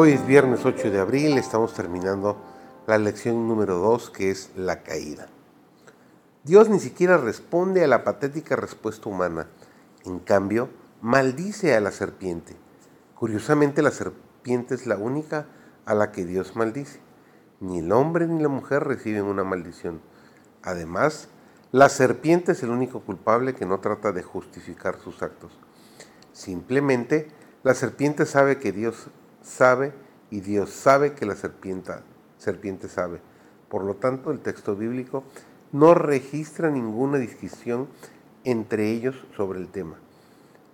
Hoy es viernes 8 de abril, estamos terminando la lección número 2 que es la caída. Dios ni siquiera responde a la patética respuesta humana, en cambio, maldice a la serpiente. Curiosamente, la serpiente es la única a la que Dios maldice. Ni el hombre ni la mujer reciben una maldición. Además, la serpiente es el único culpable que no trata de justificar sus actos. Simplemente, la serpiente sabe que Dios sabe y Dios sabe que la serpiente, serpiente sabe. Por lo tanto, el texto bíblico no registra ninguna discusión entre ellos sobre el tema.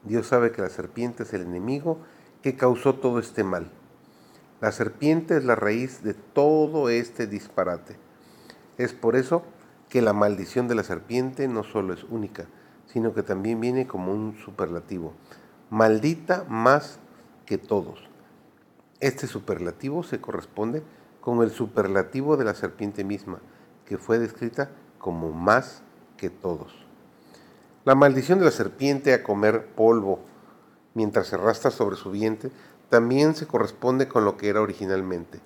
Dios sabe que la serpiente es el enemigo que causó todo este mal. La serpiente es la raíz de todo este disparate. Es por eso que la maldición de la serpiente no solo es única, sino que también viene como un superlativo. Maldita más que todos. Este superlativo se corresponde con el superlativo de la serpiente misma, que fue descrita como más que todos. La maldición de la serpiente a comer polvo mientras se arrastra sobre su vientre también se corresponde con lo que era originalmente.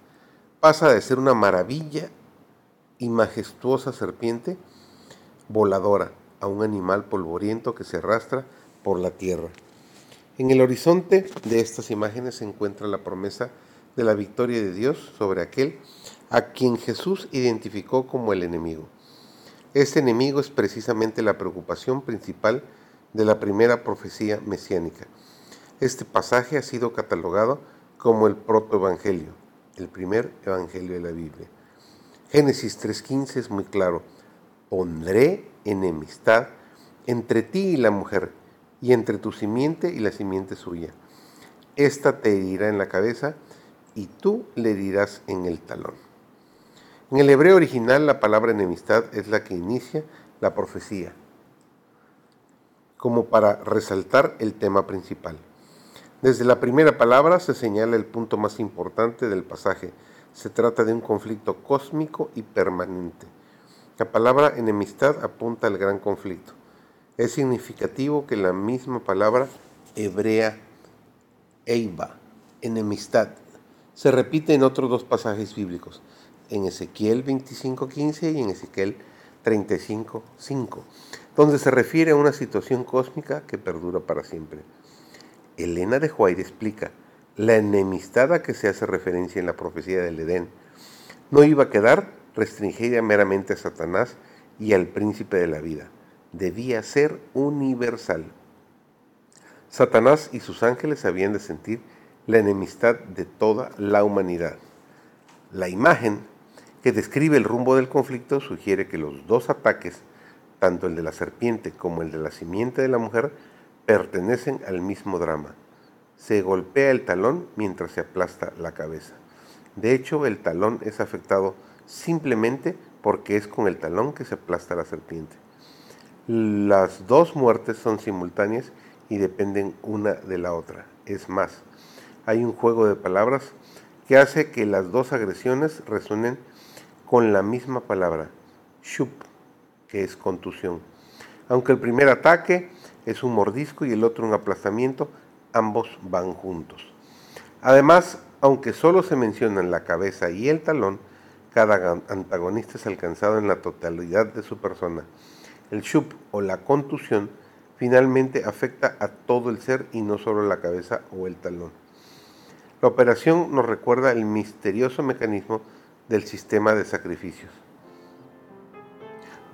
Pasa de ser una maravilla y majestuosa serpiente voladora a un animal polvoriento que se arrastra por la tierra. En el horizonte de estas imágenes se encuentra la promesa de la victoria de Dios sobre aquel a quien Jesús identificó como el enemigo. Este enemigo es precisamente la preocupación principal de la primera profecía mesiánica. Este pasaje ha sido catalogado como el protoevangelio, el primer evangelio de la Biblia. Génesis 3.15 es muy claro. Pondré enemistad entre ti y la mujer y entre tu simiente y la simiente suya. Esta te herirá en la cabeza y tú le herirás en el talón. En el hebreo original la palabra enemistad es la que inicia la profecía, como para resaltar el tema principal. Desde la primera palabra se señala el punto más importante del pasaje. Se trata de un conflicto cósmico y permanente. La palabra enemistad apunta al gran conflicto. Es significativo que la misma palabra hebrea, eiba, enemistad, se repite en otros dos pasajes bíblicos, en Ezequiel 25.15 y en Ezequiel 35.5, donde se refiere a una situación cósmica que perdura para siempre. Elena de White explica, la enemistad a que se hace referencia en la profecía del Edén no iba a quedar restringida meramente a Satanás y al príncipe de la vida debía ser universal. Satanás y sus ángeles habían de sentir la enemistad de toda la humanidad. La imagen que describe el rumbo del conflicto sugiere que los dos ataques, tanto el de la serpiente como el de la simiente de la mujer, pertenecen al mismo drama. Se golpea el talón mientras se aplasta la cabeza. De hecho, el talón es afectado simplemente porque es con el talón que se aplasta la serpiente. Las dos muertes son simultáneas y dependen una de la otra. Es más, hay un juego de palabras que hace que las dos agresiones resuenen con la misma palabra, shup, que es contusión. Aunque el primer ataque es un mordisco y el otro un aplastamiento, ambos van juntos. Además, aunque solo se mencionan la cabeza y el talón, cada antagonista es alcanzado en la totalidad de su persona. El shup o la contusión finalmente afecta a todo el ser y no solo la cabeza o el talón. La operación nos recuerda el misterioso mecanismo del sistema de sacrificios,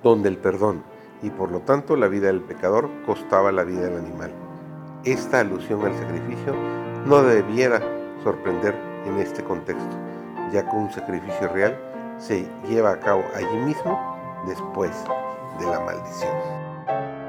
donde el perdón y por lo tanto la vida del pecador costaba la vida del animal. Esta alusión al sacrificio no debiera sorprender en este contexto, ya que un sacrificio real se lleva a cabo allí mismo después de la maldición.